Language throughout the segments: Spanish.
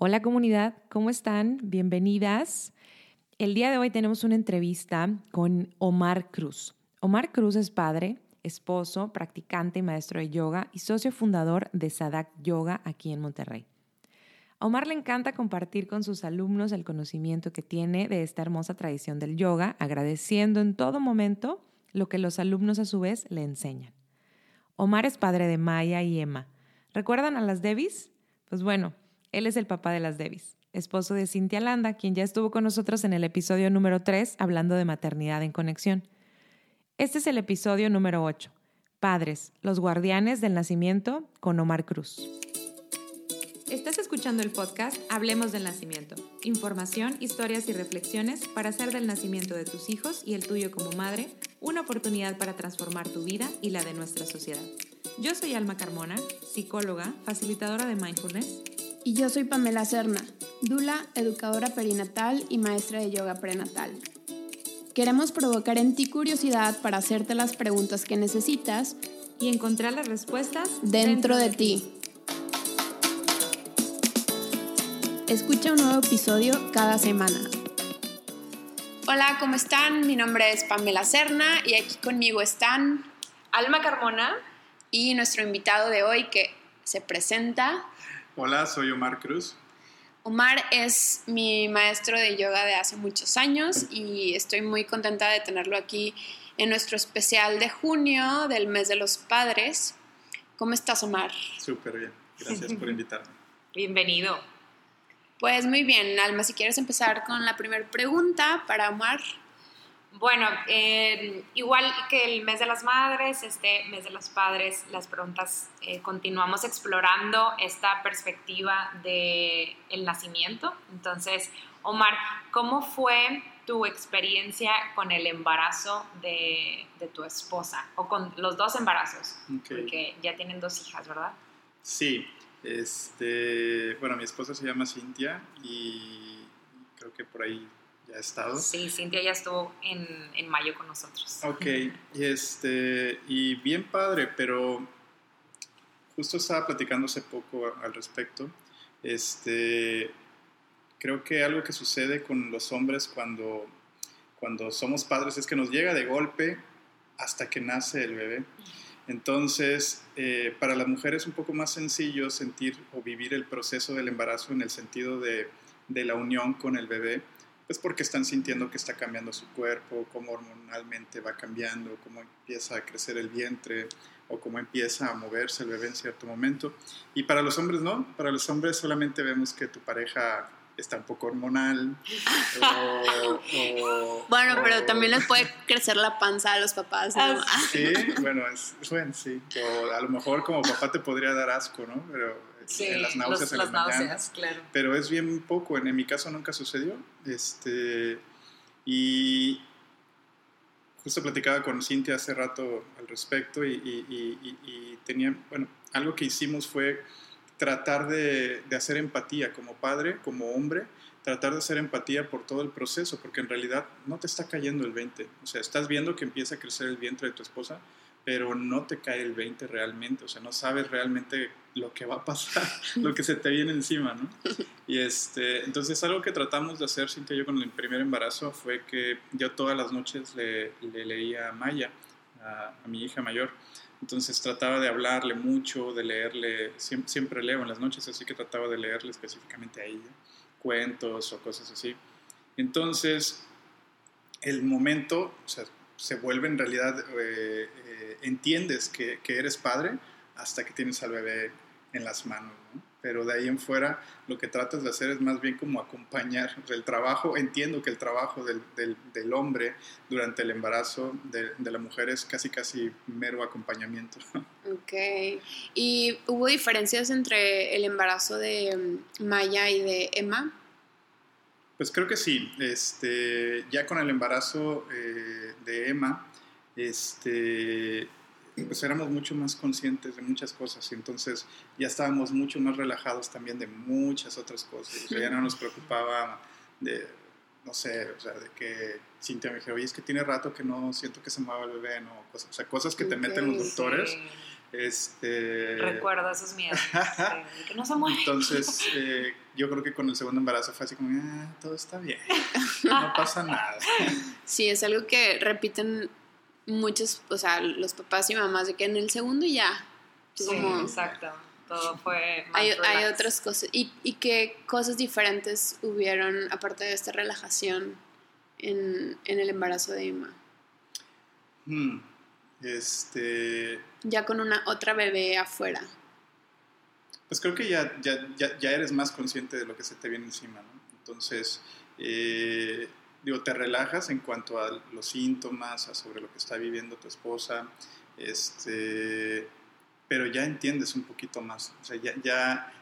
Hola comunidad, ¿cómo están? Bienvenidas. El día de hoy tenemos una entrevista con Omar Cruz. Omar Cruz es padre, esposo, practicante y maestro de yoga y socio fundador de Sadak Yoga aquí en Monterrey. A Omar le encanta compartir con sus alumnos el conocimiento que tiene de esta hermosa tradición del yoga, agradeciendo en todo momento lo que los alumnos a su vez le enseñan. Omar es padre de Maya y Emma. ¿Recuerdan a las Devis? Pues bueno, él es el papá de las Devis, esposo de Cintia Landa, quien ya estuvo con nosotros en el episodio número 3 hablando de maternidad en conexión. Este es el episodio número 8, Padres, los guardianes del nacimiento con Omar Cruz. Estás escuchando el podcast Hablemos del Nacimiento. Información, historias y reflexiones para hacer del nacimiento de tus hijos y el tuyo como madre una oportunidad para transformar tu vida y la de nuestra sociedad. Yo soy Alma Carmona, psicóloga, facilitadora de mindfulness y yo soy Pamela Serna, Dula, educadora perinatal y maestra de yoga prenatal. Queremos provocar en ti curiosidad para hacerte las preguntas que necesitas y encontrar las respuestas dentro, de, ti. Escucha un nuevo episodio cada semana. Hola, ¿cómo están? Mi nombre es Pamela Serna y aquí conmigo están Alma Carmona y nuestro invitado de hoy que se presenta Hola, soy Omar Cruz. Omar es mi maestro de yoga de hace muchos años y estoy muy contenta de tenerlo aquí en nuestro especial de junio del mes de los padres. ¿Cómo estás, Omar? Súper bien, gracias por invitarme. Bienvenido. Pues muy bien, Alma, si quieres empezar con la primera pregunta para Omar. Bueno, eh, igual que el mes de las madres, este mes de los padres, las preguntas, eh, continuamos explorando esta perspectiva del el nacimiento. Entonces, Omar, ¿cómo fue tu experiencia con el embarazo de, tu esposa o con los dos embarazos? Porque ya tienen dos hijas, ¿verdad? Sí, este, bueno, mi esposa se llama Cintia y creo que por ahí ya ha estado. Sí, Cintia ya estuvo en, en mayo con nosotros. Ok, y, este, y bien padre, pero justo estaba platicando hace poco al respecto. Este, creo que algo que sucede con los hombres cuando, cuando somos padres es que nos llega de golpe hasta que nace el bebé. Entonces, eh, para la mujer es un poco más sencillo sentir o vivir el proceso del embarazo en el sentido de, de la unión con el bebé pues porque están sintiendo que está cambiando su cuerpo, cómo hormonalmente va cambiando, cómo empieza a crecer el vientre o cómo empieza a moverse el bebé en cierto momento. Y para los hombres no, para los hombres solamente vemos que tu pareja está un poco hormonal. bueno, pero también les puede crecer la panza a los papás. ¿no? Sí, bueno, es, bueno, sí. O a lo mejor como papá te podría dar asco, ¿no? Pero en las náuseas en las, mañanas. Claro. Pero es bien poco, en, mi caso nunca sucedió. Este, y justo platicaba con Cintia hace rato al respecto y, y, tenía, bueno, algo que hicimos fue tratar de, de, hacer empatía como padre, como hombre, tratar de hacer empatía por todo el proceso, porque en realidad no te está cayendo el 20. O sea, estás viendo que empieza a crecer el vientre de tu esposa, pero no te cae el 20 realmente, o sea, no sabes realmente lo que va a pasar, lo que se te viene encima, ¿no? Y este, entonces algo que tratamos de hacer, Cintia y yo, con el primer embarazo fue que yo todas las noches le, leía a Maya, a, mi hija mayor, entonces trataba de hablarle mucho, de leerle, siempre, siempre, leo en las noches, así que trataba de leerle específicamente a ella, cuentos o cosas así. Entonces, el momento, o sea, se vuelve en realidad, eh, eh, entiendes que, que, eres padre hasta que tienes al bebé en las manos, Pero de ahí en fuera lo que tratas de hacer es más bien como acompañar el trabajo. Entiendo que el trabajo del, del, hombre durante el embarazo de, de, la mujer es casi casi mero acompañamiento. Ok. ¿Y hubo diferencias entre el embarazo de Maya y de Emma? Pues creo que sí. Este, ya con el embarazo eh, de Emma, este, pues éramos mucho más conscientes de muchas cosas y entonces ya estábamos mucho más relajados también de muchas otras cosas. O sea, ya no nos preocupaba de, no sé, o sea, de que Cintia me dijo, oye, es que tiene rato que no siento que se mueva el bebé, ¿no? o sea, cosas que te meten los doctores. Este... Recuerdo esos miedos. que no se muere. Entonces, eh, yo creo que con el segundo embarazo fue así como, ah, todo está bien, no pasa nada. Sí, es algo que repiten muchos, o sea, los papás y mamás, de que en el segundo ya. Sí, exacto. Todo fue. hay, hay, otras cosas. ¿Y, ¿Y qué cosas diferentes hubieron, aparte de esta relajación, en, en el embarazo de Emma? Hmm, este. Ya con una otra bebé afuera. Pues creo que ya, ya, ya, eres más consciente de lo que se te viene encima, ¿no? Entonces, eh, digo, te relajas en cuanto a los síntomas, a sobre lo que está viviendo tu esposa, este, pero ya entiendes un poquito más, o sea, ya, ya,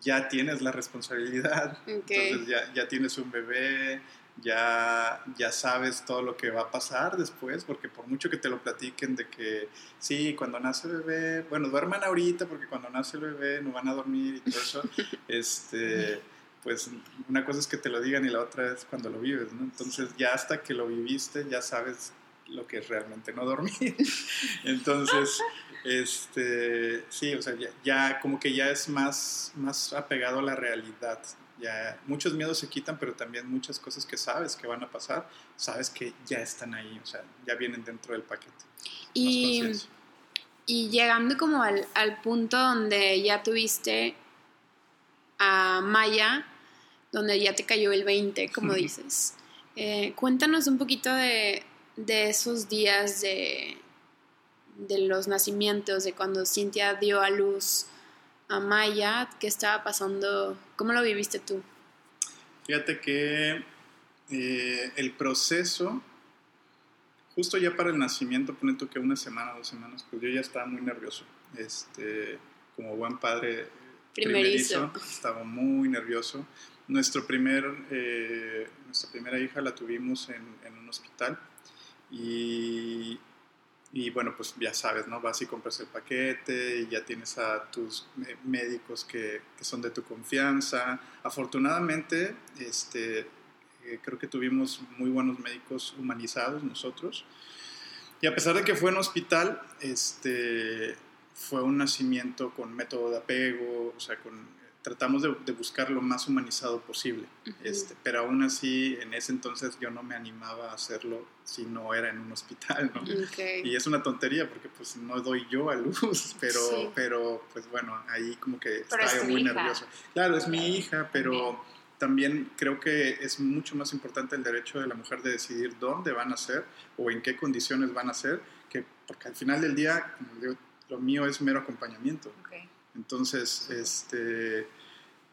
ya tienes la responsabilidad, entonces ya, ya tienes un bebé, ya, ya sabes todo lo que va a pasar después, porque por mucho que te lo platiquen de que sí, cuando nace el bebé, bueno, duerman ahorita porque cuando nace el bebé no van a dormir y todo eso, este, pues una cosa es que te lo digan y la otra es cuando lo vives, ¿no? Entonces ya hasta que lo viviste ya sabes lo que es realmente no dormir. Entonces, este, sí, o sea, ya, ya, como que ya es más, más apegado a la realidad ya muchos miedos se quitan, pero también muchas cosas que sabes que van a pasar, sabes que ya están ahí, o sea, ya vienen dentro del paquete. Y, y llegando como al, al, punto donde ya tuviste a Maya, donde ya te cayó el 20, como dices, eh, cuéntanos un poquito de, de esos días de, de los nacimientos, de cuando Cintia dio a luz a Maya, ¿qué estaba pasando? ¿Cómo lo viviste tú? Fíjate que eh, el proceso, justo ya para el nacimiento, pone tú que una semana, dos semanas, pues yo ya estaba muy nervioso. Este, como buen padre primerizo, estaba muy nervioso. Nuestro primer, eh, nuestra primera hija la tuvimos en, en un hospital y y bueno, pues ya sabes, ¿no? Vas y compras el paquete y ya tienes a tus médicos que, que son de tu confianza. Afortunadamente, este, eh, creo que tuvimos muy buenos médicos humanizados nosotros. Y a pesar de que fue en hospital, este, fue un nacimiento con método de apego, o sea, con tratamos de, buscar lo más humanizado posible, este, pero aún así en ese entonces yo no me animaba a hacerlo si no era en un hospital, ¿no? Y es una tontería porque pues no doy yo a luz, pero, pero pues bueno, ahí como que estaba muy nervioso. Claro, es mi hija, pero también creo que es mucho más importante el derecho de la mujer de decidir dónde van a ser o en qué condiciones van a ser, que, porque al final del día, lo mío es mero acompañamiento. Entonces, este,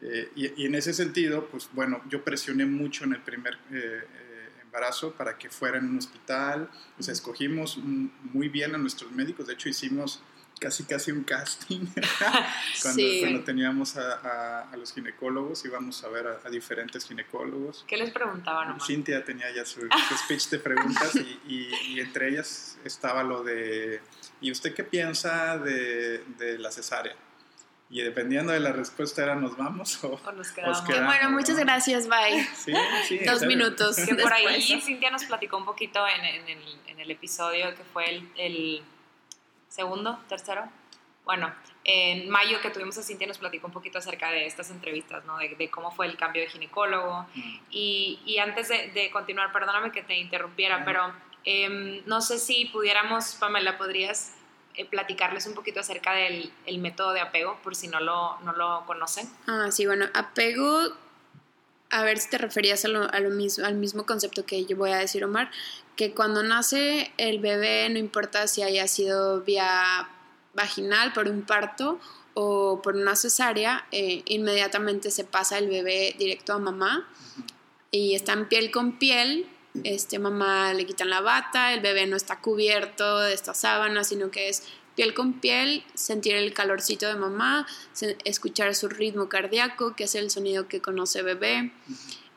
eh, y, en ese sentido, pues bueno, yo presioné mucho en el primer eh, eh, embarazo para que fuera en un hospital. O sea, escogimos muy bien a nuestros médicos. De hecho, hicimos casi casi un casting cuando, teníamos a, los ginecólogos íbamos a ver a, diferentes ginecólogos ¿qué les preguntaban? Cintia tenía ya su, speech de preguntas y, y, entre ellas estaba lo de ¿y usted qué piensa de, de la cesárea? Y dependiendo de la respuesta era nos vamos o, nos, quedamos. bueno, muchas gracias, bye. Sí, sí, Dos minutos. Que por ahí Cintia nos platicó un poquito en, en, el, en el, episodio que fue el, el, segundo, tercero. Bueno, en mayo que tuvimos a Cintia nos platicó un poquito acerca de estas entrevistas, ¿no? De, de cómo fue el cambio de ginecólogo. Mm. Y, y, antes de, de, continuar, perdóname que te interrumpiera, pero eh, no sé si pudiéramos, Pamela, ¿podrías eh, platicarles un poquito acerca del el método de apego, por si no lo, no lo conocen. Ah, sí, bueno, apego, a ver si te referías a lo, a lo mismo, al mismo concepto que yo voy a decir, Omar, que cuando nace el bebé, no importa si haya sido vía vaginal por un parto o por una cesárea, eh, inmediatamente se pasa el bebé directo a mamá y está en piel con piel este, mamá le quitan la bata, el bebé no está cubierto de esta sábana, sino que es piel con piel, sentir el calorcito de mamá, escuchar su ritmo cardíaco, que es el sonido que conoce bebé.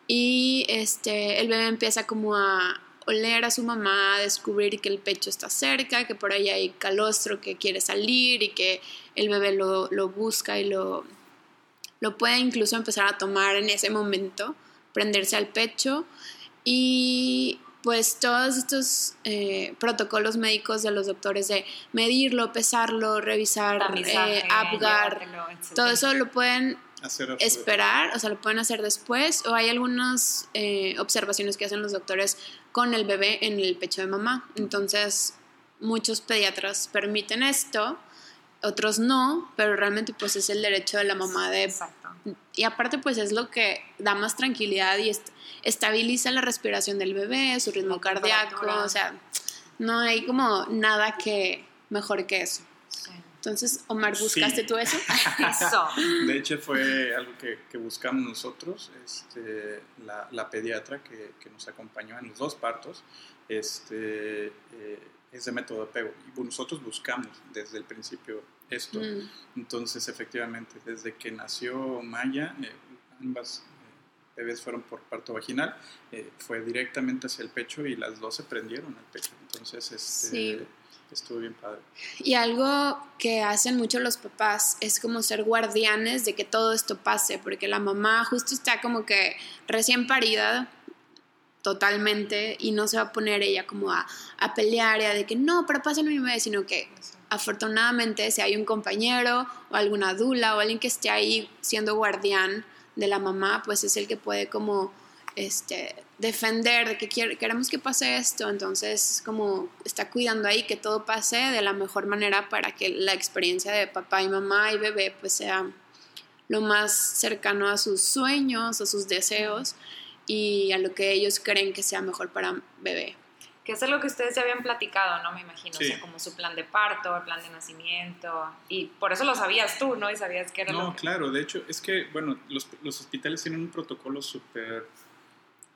Y este, el bebé empieza como a oler a su mamá, a descubrir que el pecho está cerca, que por ahí hay calostro que quiere salir y que el bebé lo, lo busca y lo, lo puede incluso empezar a tomar en ese momento, prenderse al pecho y pues todos estos eh, protocolos médicos de los doctores de medirlo, pesarlo, revisar, eh, Apgar, todo eso lo pueden esperar, o sea, lo pueden hacer después, o hay algunas eh, observaciones que hacen los doctores con el bebé en el pecho de mamá. Entonces, muchos pediatras permiten esto, otros no, pero realmente pues es el derecho de la mamá de... Y aparte pues es lo que da más tranquilidad y estabiliza la respiración del bebé, su ritmo cardíaco, o sea, no hay como nada que mejor que eso. Entonces, Omar, ¿buscaste tú eso? eso. De hecho, fue algo que, buscamos nosotros, este, la, pediatra que, nos acompañó en los dos partos, este, eh, es de método de apego. Y nosotros buscamos desde el principio esto. Mm. Entonces, efectivamente, desde que nació Maya, eh, ambas eh, bebés fueron por parto vaginal, eh, fue directamente hacia el pecho y las dos se prendieron al pecho. Entonces, este, estuvo bien padre. Y algo que hacen mucho los papás es como ser guardianes de que todo esto pase, porque la mamá justo está como que recién parida, totalmente y no se va a poner ella como a, a pelear y a de que no, pero pasa mi bebé, sino que afortunadamente si hay un compañero o alguna dula o alguien que esté ahí siendo guardián de la mamá, pues es el que puede como este, defender de que queremos que pase esto, entonces como está cuidando ahí que todo pase de la mejor manera para que la experiencia de papá y mamá y bebé pues sea lo más cercano a sus sueños, a sus deseos y a lo que ellos creen que sea mejor para bebé. Que es algo que ustedes ya habían platicado, ¿no? Me imagino, o sea, como su plan de parto, el plan de nacimiento, y por eso lo sabías tú, ¿no? Y sabías que era no, claro, de hecho, es que, bueno, los, los hospitales tienen un protocolo súper,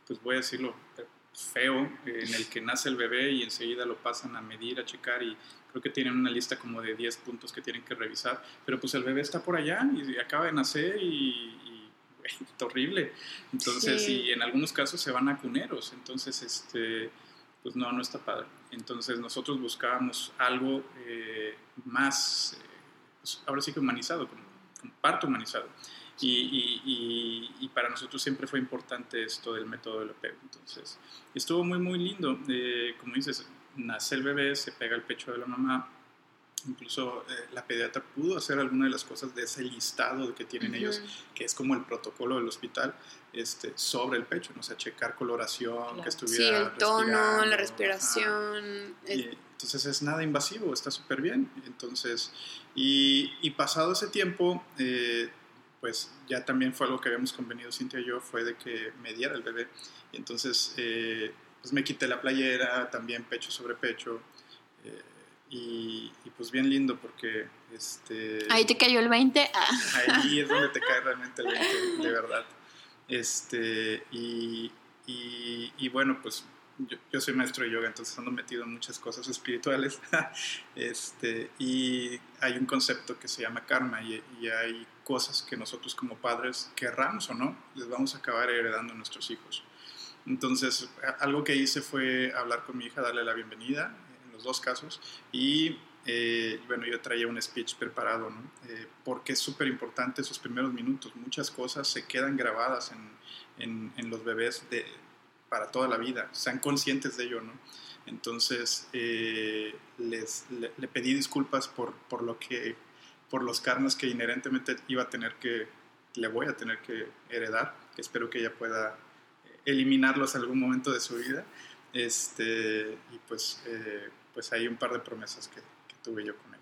pues voy a decirlo, feo, en el que nace el bebé y enseguida lo pasan a medir, a checar, y creo que tienen una lista como de 10 puntos que tienen que revisar, pero pues el bebé está por allá y acaba de nacer y, horrible. Entonces, y en algunos casos se van a cuneros. Entonces, este, pues no, no está padre. Entonces, nosotros buscábamos algo eh, más, eh, pues ahora sí que humanizado, como, parto humanizado. Y, y, y, para nosotros siempre fue importante esto del método del apego. Entonces, estuvo muy, muy lindo. Eh, como dices, nace el bebé, se pega al pecho de la mamá, Incluso eh, la pediatra pudo hacer alguna de las cosas de ese listado que tienen ellos, que es como el protocolo del hospital, este, sobre el pecho, ¿no? o sea, checar coloración, que estuviera. Sí, el tono, la respiración. entonces es nada invasivo, está súper bien. Entonces, y, y, pasado ese tiempo, eh, pues ya también fue algo que habíamos convenido Cintia y yo, fue de que me diera el bebé. Y entonces, eh, pues me quité la playera, también pecho sobre pecho. Y, pues bien lindo porque... Este, ahí te cayó el 20. Ah. Ahí es donde te cae realmente el 20, de verdad. Este, y, y, bueno, pues yo, yo, soy maestro de yoga, entonces ando metido en muchas cosas espirituales. este, y hay un concepto que se llama karma y, y, hay cosas que nosotros como padres, querramos o no, les vamos a acabar heredando a nuestros hijos. Entonces, algo que hice fue hablar con mi hija, darle la bienvenida, dos casos. Y eh, bueno, yo traía un speech preparado, ¿no? Eh, porque es súper importante esos primeros minutos. Muchas cosas se quedan grabadas en, en, los bebés de, para toda la vida. Sean conscientes de ello, ¿no? Entonces, eh, les, le, pedí disculpas por, por, lo que, por los karmas que inherentemente iba a tener que, le voy a tener que heredar, que espero que ella pueda eliminarlos en algún momento de su vida. Este, y pues pues hay un par de promesas que, tuve yo con él.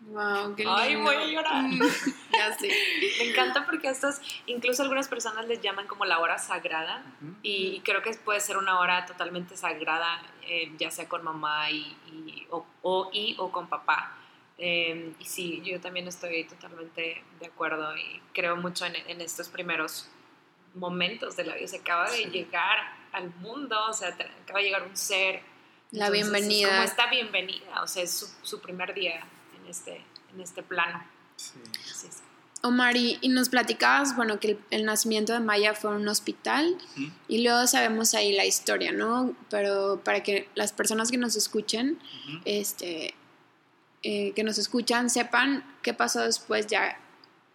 Wow, qué lindo. Ay, voy a llorar. Mm, ya sé. Me encanta porque estas, incluso algunas personas les llaman como la hora sagrada y creo que puede ser una hora totalmente sagrada, eh, ya sea con mamá y, o, y, o con papá. Em, y sí, yo también estoy totalmente de acuerdo y creo mucho en, estos primeros momentos de la vida. Se acaba de llegar al mundo, o sea, acaba de llegar un ser la bienvenida. como esta bienvenida, o sea, es su, primer día en este, en este plano. Sí. Omar, y, nos platicabas, bueno, que el, nacimiento de Maya fue en un hospital y luego sabemos ahí la historia, ¿no? Pero para que las personas que nos escuchen, este, eh, que nos escuchan, sepan qué pasó después ya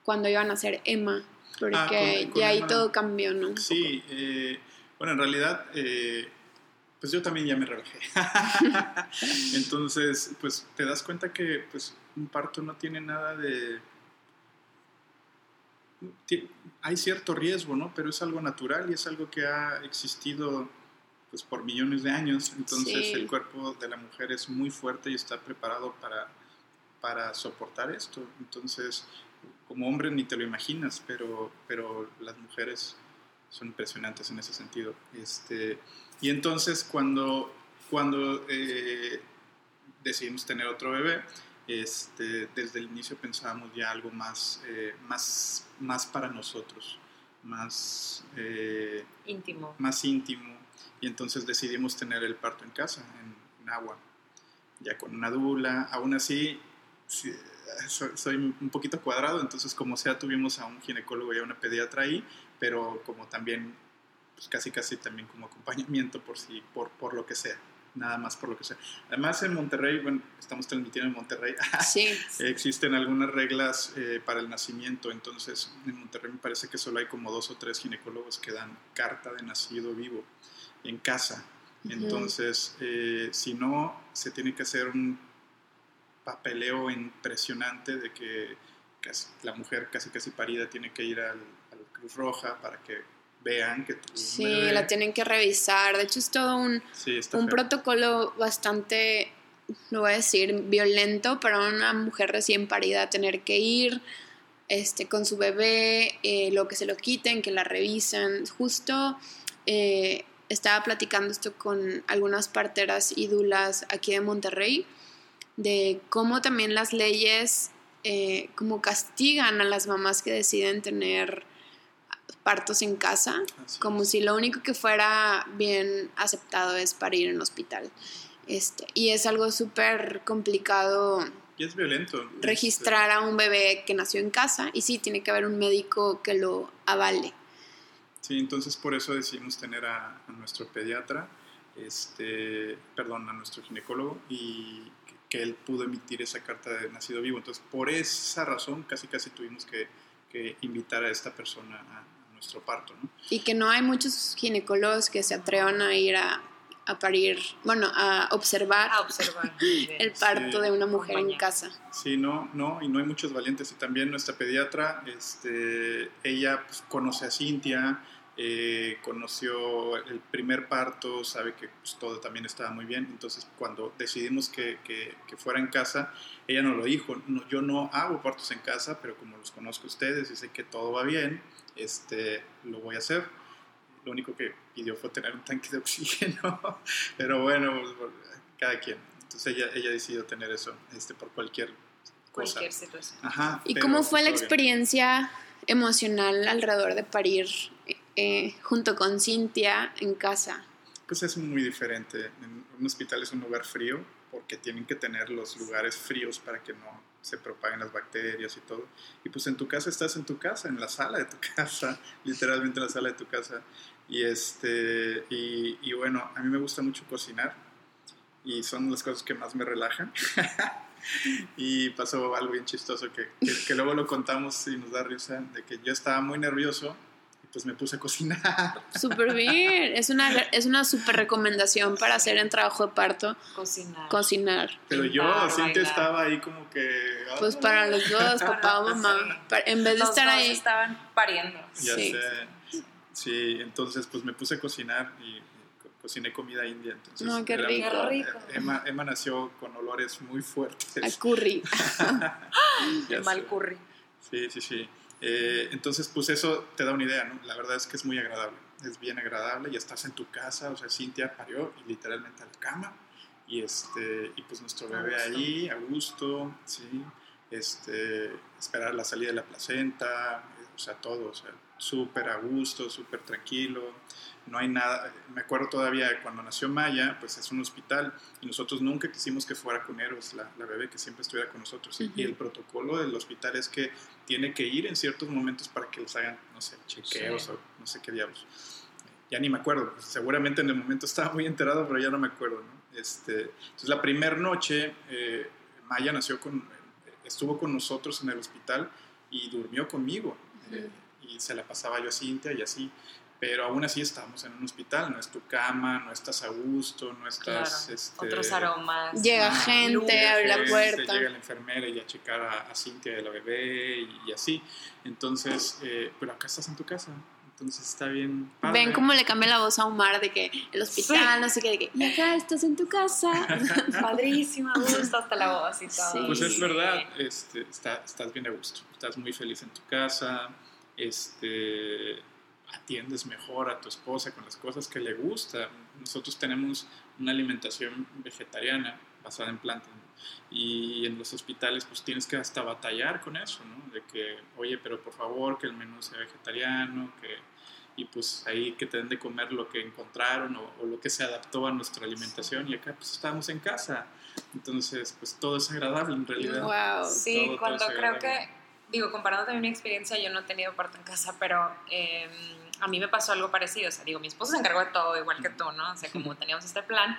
cuando iban a ser Emma, porque ah, ya ahí todo cambió, ¿no? sí, eh, bueno, en realidad... Eh, pues yo también ya me relajé. Entonces, pues te das cuenta que pues un parto no tiene nada de... Hay cierto riesgo, ¿no? Pero es algo natural y es algo que ha existido pues por millones de años. Entonces el cuerpo de la mujer es muy fuerte y está preparado para, para soportar esto. Entonces, como hombre ni te lo imaginas, pero, pero las mujeres son impresionantes en ese sentido. Este, y entonces cuando, cuando eh, decidimos tener otro bebé, este, desde el inicio pensábamos ya algo más, eh, más, más para nosotros, más eh, íntimo. Más íntimo. Y entonces decidimos tener el parto en casa, en, agua, ya con una dula. Aún así, soy, soy, un poquito cuadrado, entonces como sea tuvimos a un ginecólogo y a una pediatra ahí, pero como también pues casi casi también como acompañamiento por si por, por lo que sea nada más por lo que sea. Además en Monterrey, bueno, estamos transmitiendo en Monterrey, sí. existen algunas reglas eh, para el nacimiento, entonces en Monterrey me parece que solo hay como dos o tres ginecólogos que dan carta de nacido vivo en casa. Entonces, eh, si no, se tiene que hacer un papeleo impresionante de que la mujer casi casi parida tiene que ir al, Cruz Roja para que vean que Sí, la tienen que revisar. De hecho, es todo un, un protocolo bastante, lo voy a decir, violento para una mujer recién parida tener que ir este, con su bebé, eh, lo que se lo quiten, que la revisen. Justo eh, estaba platicando esto con algunas parteras y dulas aquí de Monterrey, de cómo también las leyes eh, como castigan a las mamás que deciden tener partos en casa, como si lo único que fuera bien aceptado es parir en hospital. Este, y es algo súper complicado. Y es violento. Registrar a un bebé que nació en casa y sí, tiene que haber un médico que lo avale. Sí, entonces por eso decidimos tener a, nuestro pediatra, este, perdón, a nuestro ginecólogo y que, él pudo emitir esa carta de nacido vivo. Entonces por esa razón casi casi tuvimos que, que invitar a esta persona a, nuestro parto. ¿no? Y que no hay muchos ginecólogos que se atrevan a ir a, a parir, bueno, a observar, a observar el parto de una mujer en casa. Sí, no, no, y no hay muchos valientes. Y también nuestra pediatra, este, ella pues, conoce a Cintia, eh, conoció el primer parto, sabe que pues, todo también estaba muy bien. Entonces, cuando decidimos que, que, que fuera en casa, ella nos lo dijo. No, yo no hago partos en casa, pero como los conozco ustedes y sé que todo va bien, este, lo voy a hacer. Lo único que pidió fue tener un tanque de oxígeno, pero bueno, pues, cada quien. Entonces ella, ella decidió tener eso este, por cualquier cosa. Cualquier situación. ¿Y cómo fue la experiencia emocional alrededor de parir eh, junto con Cintia en casa? Pues es muy diferente. un hospital es un lugar frío porque tienen que tener los lugares fríos para que no se propaguen las bacterias y todo. Y pues en tu casa estás en tu casa, en la sala de tu casa, literalmente en la sala de tu casa. Y, este, y, bueno, a mí me gusta mucho cocinar y son las cosas que más me relajan. y pasó algo bien chistoso que, que, luego lo contamos y nos da risa, de que yo estaba muy nervioso pues me puse a cocinar. Súper bien, es una, es una súper recomendación para hacer en trabajo de parto. Cocinar. Cocinar. Pero yo, siempre estaba ahí como que... Pues para los dos, papá o mamá. En vez de estar ahí... estaban pariendo. Ya sí. sé. Sí, entonces pues me puse a cocinar y cociné comida india. Entonces, no, qué rico. Emma, Emma, nació con olores muy fuertes. Al curry. mal curry. Sí, sí, sí. Eh, entonces, pues eso te da una idea, ¿no? La verdad es que es muy agradable, es bien agradable y estás en tu casa, o sea, Cintia parió y literalmente a la cama y, este, y pues nuestro bebé ahí, a gusto, ¿sí? Este, esperar la salida de la placenta, o sea, todo, o sea, súper a gusto, súper tranquilo, no hay nada, me acuerdo todavía cuando nació Maya, pues es un hospital y nosotros nunca quisimos que fuera con Eros, la, bebé, que siempre estuviera con nosotros. Y el protocolo del hospital es que tiene que ir en ciertos momentos para que les hagan, no sé, chequeos o no sé qué diablos. Ya ni me acuerdo, pues, seguramente en el momento estaba muy enterado, pero ya no me acuerdo. Este, entonces la primera noche, eh, Maya nació con, estuvo con nosotros en el hospital y durmió conmigo. Eh, y se la pasaba yo a Cintia y así pero aún así estamos en un hospital, no es tu cama, no estás a gusto, no estás... Este, Otros aromas. Llega gente, abre la puerta. Llega la enfermera y a checar a, Cintia de la bebé y, así. Entonces, eh, pero acá estás en tu casa. Entonces está bien. Ven cómo le cambia la voz a Omar de que el hospital, no sé qué, de que, y acá estás en tu casa. Padrísima, gusto hasta la voz y todo. Pues es verdad, este, estás bien a gusto, estás muy feliz en tu casa, este, atiendes mejor a tu esposa con las cosas que le gusta. Nosotros tenemos una alimentación vegetariana basada en plantas y en los hospitales pues tienes que hasta batallar con eso, ¿no? De que, oye, pero por favor que el menú sea vegetariano, que y pues ahí que te den de comer lo que encontraron o, lo que se adaptó a nuestra alimentación y acá pues estábamos en casa. Entonces, pues todo es agradable en realidad. Wow. Sí, cuando creo que, digo, comparando también mi experiencia, yo no he tenido parto en casa, pero... Eh, a mí me pasó algo parecido, o sea, digo, mi esposo se encargó de todo igual que tú, ¿no? O sea, como teníamos este plan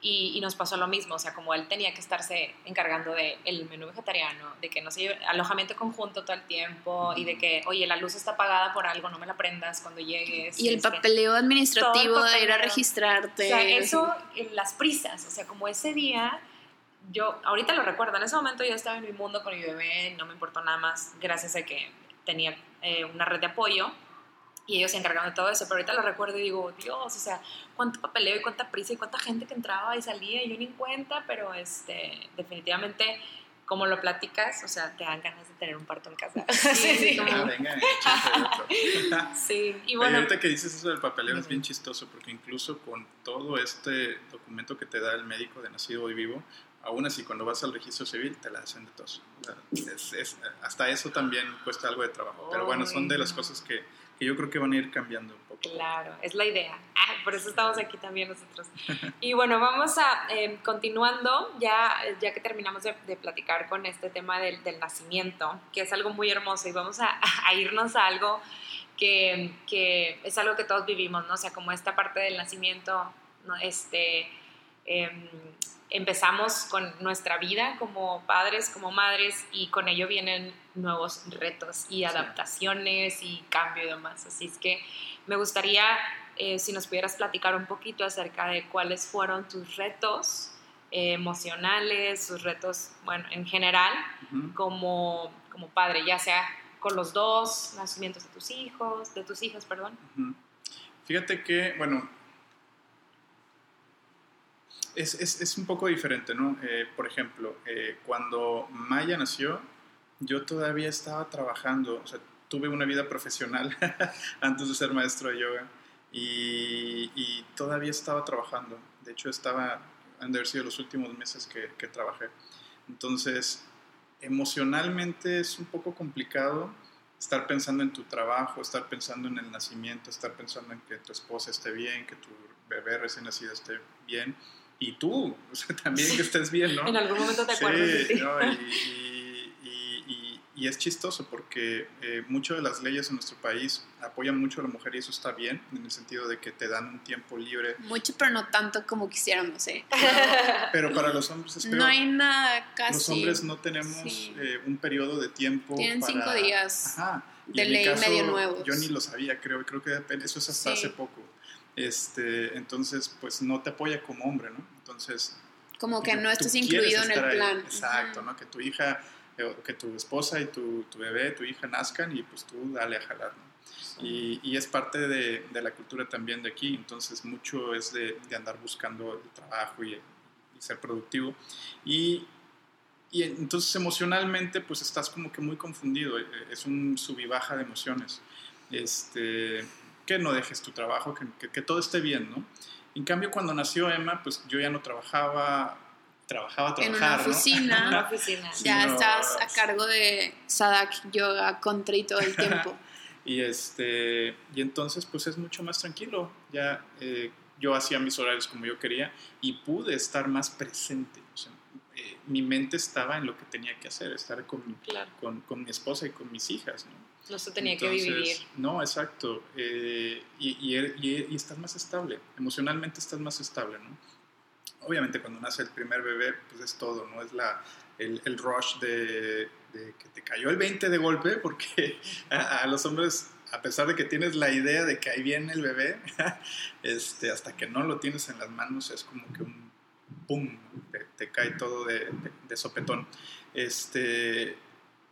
y, nos pasó lo mismo, o sea, como él tenía que estarse encargando del el menú vegetariano, de que no sé, alojamiento conjunto todo el tiempo y de que, oye, la luz está apagada por algo, no me la prendas cuando llegues. Y el este, papeleo administrativo de ir a registrarte. O sea, eso, las prisas, o sea, como ese día yo ahorita lo recuerdo, en ese momento yo estaba en mi mundo con mi bebé, no me importó nada más, gracias a que tenía eh, una red de apoyo y ellos se encargaron de todo eso, pero ahorita lo recuerdo y digo, Dios, o sea, cuánto papeleo y cuánta prisa y cuánta gente que entraba y salía, y yo ni en cuenta, pero este, definitivamente, como lo platicas, o sea, te dan ganas de tener un parto en casa. Sí, sí, como... ah, venga, sí, y bueno. ahorita que dices eso del papeleo es bien chistoso, porque incluso con todo este documento que te da el médico de nacido y vivo, aún así cuando vas al registro civil te la hacen de tos. hasta eso también cuesta algo de trabajo, pero bueno, son de las cosas que yo creo que van a ir cambiando un poco. Claro, es la idea. Ah, por eso estamos aquí también nosotros. Y bueno, vamos a, eh, continuando, ya, ya que terminamos de, platicar con este tema del, del, nacimiento, que es algo muy hermoso, y vamos a, a irnos a algo que, que, es algo que todos vivimos, ¿no? O sea, como esta parte del nacimiento, ¿no? Este... Em, empezamos con nuestra vida como padres, como madres, y con ello vienen nuevos retos y adaptaciones y cambio y demás. Así es que me gustaría, eh, si nos pudieras platicar un poquito acerca de cuáles fueron tus retos eh, emocionales, sus retos, bueno, en general, como, como padre, ya sea con los dos nacimientos de tus hijos, de tus hijas, perdón. Fíjate que, bueno, es, es, es, un poco diferente, ¿no? Eh, por ejemplo, eh, cuando Maya nació, yo todavía estaba trabajando, o sea, tuve una vida profesional antes de ser maestro de yoga y, y, todavía estaba trabajando. De hecho, estaba, han de haber sido los últimos meses que, que trabajé. Entonces, emocionalmente es un poco complicado estar pensando en tu trabajo, estar pensando en el nacimiento, estar pensando en que tu esposa esté bien, que tu bebé recién nacido esté bien y tú, o sea, también que estés bien, ¿no? en algún momento te acuerdas de ti. y, y, es chistoso porque eh, muchas de las leyes en nuestro país apoyan mucho a la mujer y eso está bien, en el sentido de que te dan un tiempo libre. Mucho, pero no tanto como quisiéramos, ¿eh? pero para los hombres es peor. No hay nada casi. Los hombres no tenemos eh, un periodo de tiempo. Tienen cinco días. Ajá. de ley medio nuevo. Yo ni lo sabía, creo, creo que eso es hasta hace poco. Este, entonces, pues no te apoya como hombre, ¿no? Entonces... Como que no estás incluido en el plan. Exacto, ¿no? Que tu hija, eh, que tu esposa y tu, tu, bebé, tu hija nazcan y pues tú dale a jalar, ¿no? Y, y, es parte de, de, la cultura también de aquí, entonces mucho es de, de andar buscando el trabajo y, y ser productivo. Y, y, entonces emocionalmente pues estás como que muy confundido, eh, es un sub y baja de emociones. Este, que no dejes tu trabajo, que, que, todo esté bien, ¿no? En cambio, cuando nació Emma, pues yo ya no trabajaba, trabajaba a trabajar, En una oficina, ¿no? oficina. ya estás a cargo de Sadak Yoga Country todo el tiempo. y, este, y entonces, pues es mucho más tranquilo. Ya eh, yo hacía mis horarios como yo quería y pude estar más presente. O sea, eh, mi mente estaba en lo que tenía que hacer, estar con, con, con mi esposa y con mis hijas, ¿no? No se tenía que vivir. No, exacto. Eh, y, y, y, estás más estable, emocionalmente estás más estable, ¿no? Obviamente cuando nace el primer bebé, pues es todo, ¿no? Es la, el, el rush de, de, que te cayó el 20 de golpe, porque a, los hombres a pesar de que tienes la idea de que ahí viene el bebé, este, hasta que no lo tienes en las manos es como que un pum, te, cae todo de, sopetón. Este,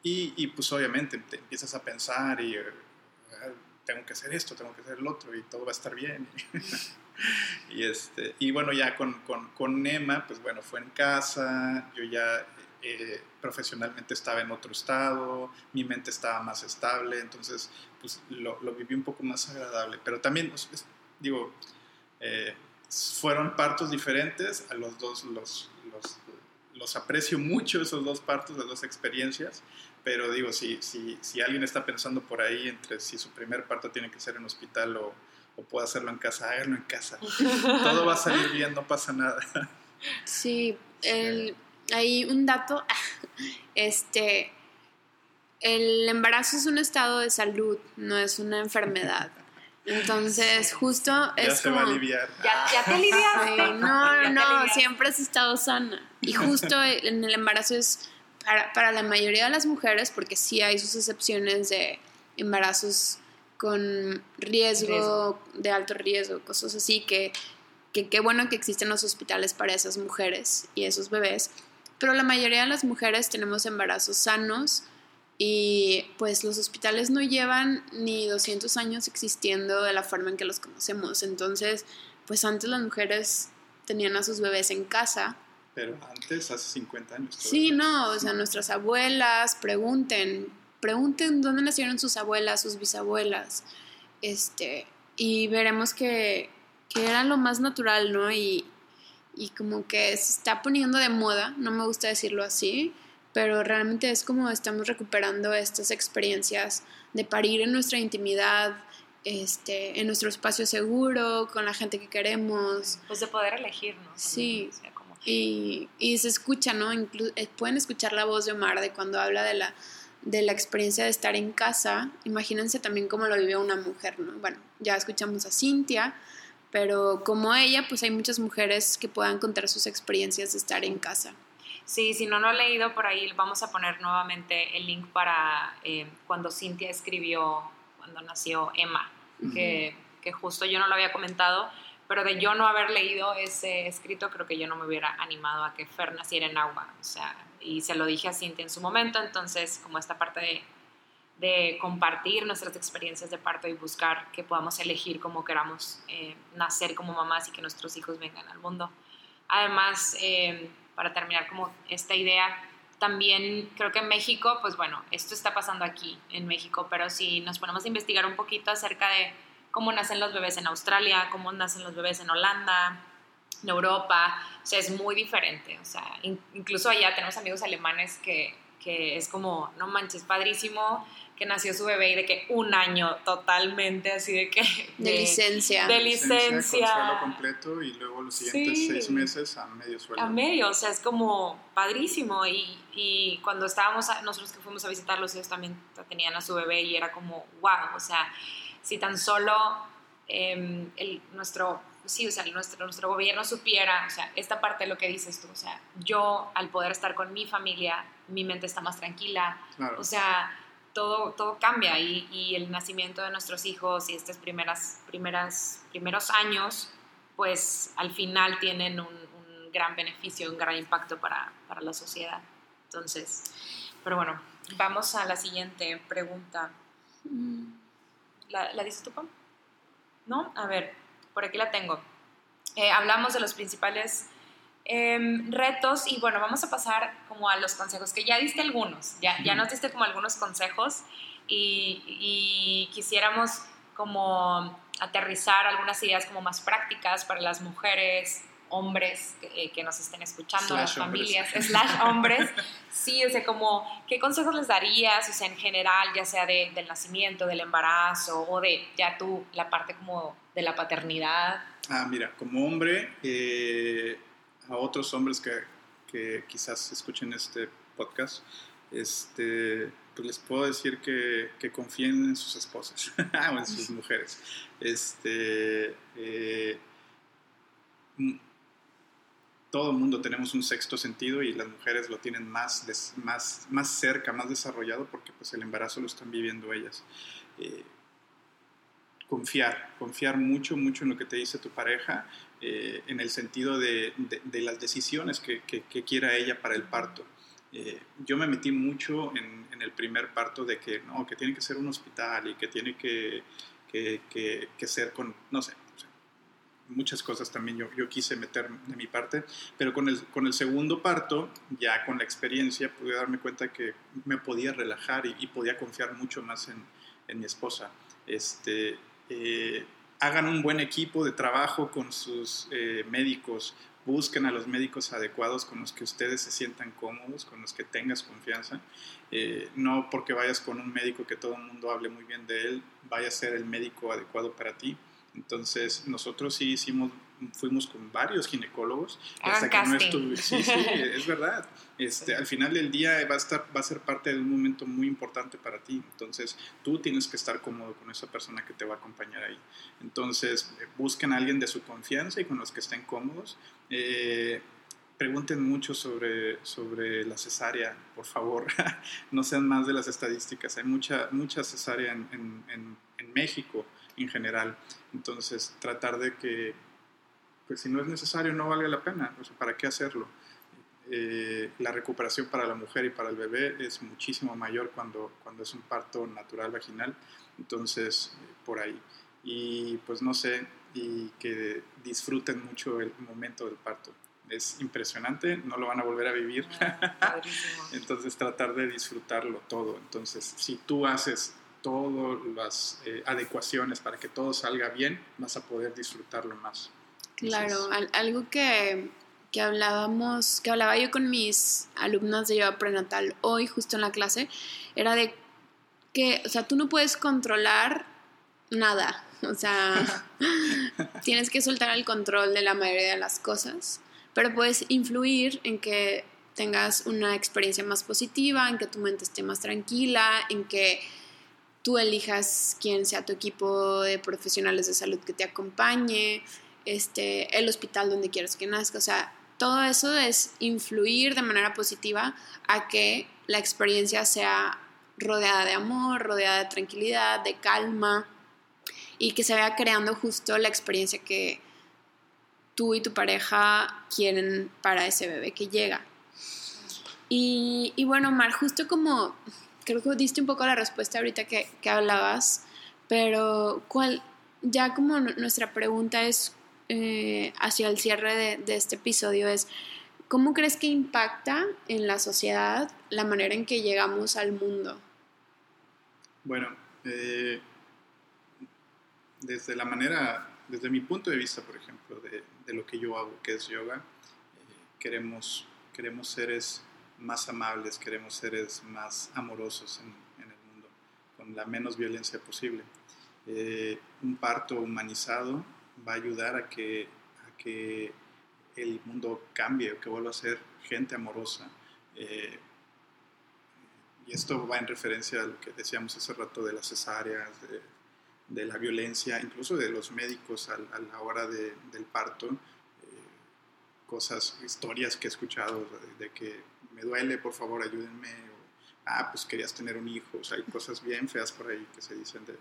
y, y, pues obviamente te empiezas a pensar y ah, tengo que hacer esto, tengo que hacer el otro y todo va a estar bien. y, este, y bueno, ya con, con, con Emma, pues bueno, fue en casa, yo ya eh, profesionalmente estaba en otro estado, mi mente estaba más estable, entonces pues lo, lo viví un poco más agradable. Pero también, digo, eh, fueron partos diferentes, a los dos los, los, los, aprecio mucho esos dos partos, las dos experiencias, pero digo, si, si, si alguien está pensando por ahí entre si su primer parto tiene que ser en hospital o, o puede hacerlo en casa, háganlo en casa. Todo va a salir bien, no pasa nada. Sí, el, hay un dato, este, el embarazo es un estado de salud, no es una enfermedad. Entonces, justo es ya se Va a aliviar. Ya, te aliviaste. no, no, siempre has estado sana. Y justo en el embarazo es para, para, la mayoría de las mujeres, porque sí hay sus excepciones de embarazos con riesgo, de alto riesgo, cosas así, que qué bueno que existen los hospitales para esas mujeres y esos bebés. Pero la mayoría de las mujeres tenemos embarazos sanos y pues los hospitales no llevan ni 200 años existiendo de la forma en que los conocemos. Entonces, pues antes las mujeres tenían a sus bebés en casa. Pero antes, hace 50 años. Sí, no, o sea, nuestras abuelas, pregunten, pregunten dónde nacieron sus abuelas, sus bisabuelas, este, y veremos que, que era lo más natural, ¿no? Y, y como que se está poniendo de moda, no me gusta decirlo así, pero realmente es como estamos recuperando estas experiencias de parir en nuestra intimidad, este, en nuestro espacio seguro, con la gente que queremos. Pues de poder elegirnos. Sí. Y, y, se escucha, ¿no? Eh, pueden escuchar la voz de Omar de cuando habla de la, de la experiencia de estar en casa. Imagínense también cómo lo vivió una mujer, ¿no? Bueno, ya escuchamos a Cintia, pero como ella, pues hay muchas mujeres que puedan contar sus experiencias de estar en casa. Sí, si no lo he leído por ahí, vamos a poner nuevamente el link para eh, cuando Cintia escribió, cuando nació Emma, que, que, justo yo no lo había comentado, pero de yo no haber leído ese escrito, creo que yo no me hubiera animado a que Fer naciera en agua, o sea, y se lo dije a Cintia en su momento, entonces como esta parte de de compartir nuestras experiencias de parto y buscar que podamos elegir cómo queramos eh, nacer como mamás y que nuestros hijos vengan al mundo. Además, eh, para terminar como esta idea, también creo que en México, pues bueno, esto está pasando aquí en México, pero si nos ponemos a investigar un poquito acerca de cómo nacen los bebés en Australia, cómo nacen los bebés en Holanda, en Europa, o sea, es muy diferente. O sea, incluso allá tenemos amigos alemanes que, que es como, no manches, padrísimo que nació su bebé y de que un año totalmente así de que... De, licencia. De licencia. Con suelo completo y luego los siguientes seis meses a medio sueldo. A medio, o sea, es como padrísimo. Y, y cuando estábamos, nosotros que fuimos a visitarlos, ellos también tenían a su bebé y era como, wow, o sea, si tan solo em, el, nuestro sí, o sea, nuestro, nuestro gobierno supiera, o sea, esta parte de lo que dices tú, o sea, yo al poder estar con mi familia, mi mente está más tranquila, o sea, todo, todo cambia y, y, el nacimiento de nuestros hijos y estos primeras, primeras, primeros años, pues al final tienen un, un gran beneficio, un gran impacto para, para, la sociedad. Entonces, pero bueno, vamos a la siguiente pregunta. ¿La, la dices tú, Pam? ¿No? A ver, por aquí la tengo. Eh, hablamos de los principales Em, retos y bueno, vamos a pasar como a los consejos, que ya diste algunos, ya, ya nos diste como algunos consejos y, quisiéramos como aterrizar algunas ideas como más prácticas para las mujeres, hombres que, eh, nos estén escuchando, las familias, slash hombres, sí, o sea, como, ¿qué consejos les darías, o sea, en general, ya sea de, del nacimiento, del embarazo, o de ya tú, la parte como de la paternidad? Ah, mira, como hombre, eh, a otros hombres que, que quizás escuchen este podcast, este, pues les puedo decir que, que confíen en sus esposas o en sus mujeres. Este, eh, todo el mundo tenemos un sexto sentido y las mujeres lo tienen más, más, más cerca, más desarrollado porque pues el embarazo lo están viviendo ellas. Eh, confiar, confiar mucho, mucho en lo que te dice tu pareja, eh, en el sentido de, de, las decisiones que, que, quiera ella para el parto. Eh, yo me metí mucho en, el primer parto de que, no, que tiene que ser un hospital y que tiene que, que ser con, no sé, muchas cosas también yo, quise meter de mi parte, pero con el, con el segundo parto, ya con la experiencia, pude darme cuenta que me podía relajar y, podía confiar mucho más en, en mi esposa. Este, eh, hagan un buen equipo de trabajo con sus eh, médicos, busquen a los médicos adecuados con los que ustedes se sientan cómodos, con los que tengas confianza. Eh, no porque vayas con un médico que todo el mundo hable muy bien de él, vaya a ser el médico adecuado para ti. Entonces, nosotros sí hicimos, fuimos con varios ginecólogos. hasta que no estuve, sí, sí, es verdad. Este, Al final del día va a, estar, va a ser parte de un momento muy importante para ti. Entonces, tú tienes que estar cómodo con esa persona que te va a acompañar ahí. Entonces, eh, busquen a alguien de su confianza y con los que estén cómodos. Eh, pregunten mucho sobre, sobre la cesárea, por favor. no sean más de las estadísticas. Hay mucha, mucha cesárea en, en, en México en general. Entonces, tratar de que, pues si no es necesario, no valga la pena. ¿Para qué hacerlo? Eh, la recuperación para la mujer y para el bebé es muchísimo mayor cuando, cuando es un parto natural vaginal. Entonces, por ahí. Y pues no sé, y que disfruten mucho el momento del parto. Es impresionante, no lo van a volver a vivir. Ah, Entonces tratar de disfrutarlo todo. Entonces, si tú haces todas las eh, adecuaciones para que todo salga bien, vas a poder disfrutarlo más. Claro, algo que, que, hablábamos, que hablaba yo con mis alumnas de yoga prenatal hoy, justo en la clase, era de que, o sea, tú no puedes controlar nada, o sea, tienes que soltar el control de la mayoría de las cosas, pero puedes influir en que tengas una experiencia más positiva, en que tu mente esté más tranquila, en que tú elijas quién sea tu equipo de profesionales de salud que te acompañe, este, el hospital donde quieras que nazca, o sea, todo eso es influir de manera positiva a que la experiencia sea rodeada de amor, rodeada de tranquilidad, de calma y que se vaya creando justo la experiencia que tú y tu pareja quieren para ese bebé que llega. Y, y bueno, Mar, justo como creo que diste un poco la respuesta ahorita que, que hablabas, pero ¿cuál, ya como nuestra pregunta es eh, hacia el cierre de, de, este episodio es, ¿cómo crees que impacta en la sociedad la manera en que llegamos al mundo? Bueno, eh, desde la manera, desde mi punto de vista, por ejemplo, de, de lo que yo hago, que es yoga, eh, queremos, queremos seres más amables, queremos seres más amorosos en, el mundo, con la menos violencia posible. Eh, un parto humanizado va a ayudar a que, el mundo cambie, que vuelva a ser gente amorosa. Eh, y esto va en referencia a lo que decíamos hace rato de las cesáreas, de, la violencia, incluso de los médicos a, la hora del parto. Eh, cosas, historias que he escuchado de que me duele, por favor, ayúdenme. ah, pues querías tener un hijo. O sea, hay cosas bien feas por ahí que se dicen de,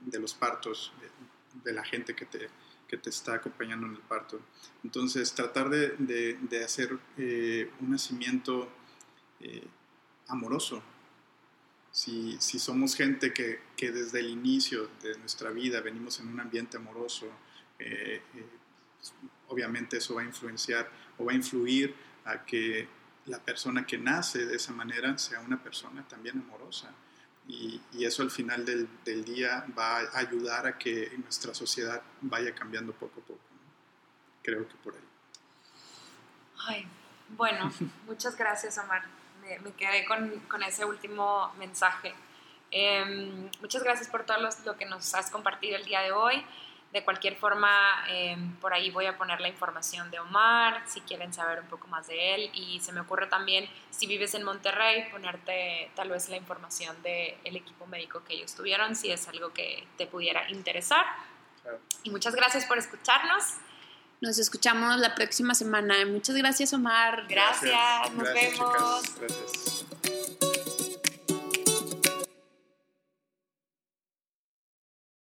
de, los partos, de, la gente que te, que te está acompañando en el parto. Entonces, tratar de, de hacer eh, un nacimiento eh, amoroso. Si, si, somos gente que, que, desde el inicio de nuestra vida venimos en un ambiente amoroso, eh, pues, obviamente eso va a influenciar o va a influir a que la persona que nace de esa manera sea una persona también amorosa. Y, eso al final del, día va a ayudar a que nuestra sociedad vaya cambiando poco a poco. Creo que por ahí. Ay, bueno, muchas gracias, Omar. Me, quedé con, ese último mensaje. Em, muchas gracias por todo lo que nos has compartido el día de hoy. De cualquier forma, em, por ahí voy a poner la información de Omar, si quieren saber un poco más de él. Y se me ocurre también, si vives en Monterrey, ponerte tal vez la información del equipo médico que ellos tuvieron, si es algo que te pudiera interesar. Y muchas gracias por escucharnos. Nos escuchamos la próxima semana. Muchas gracias, Omar. Gracias, nos vemos.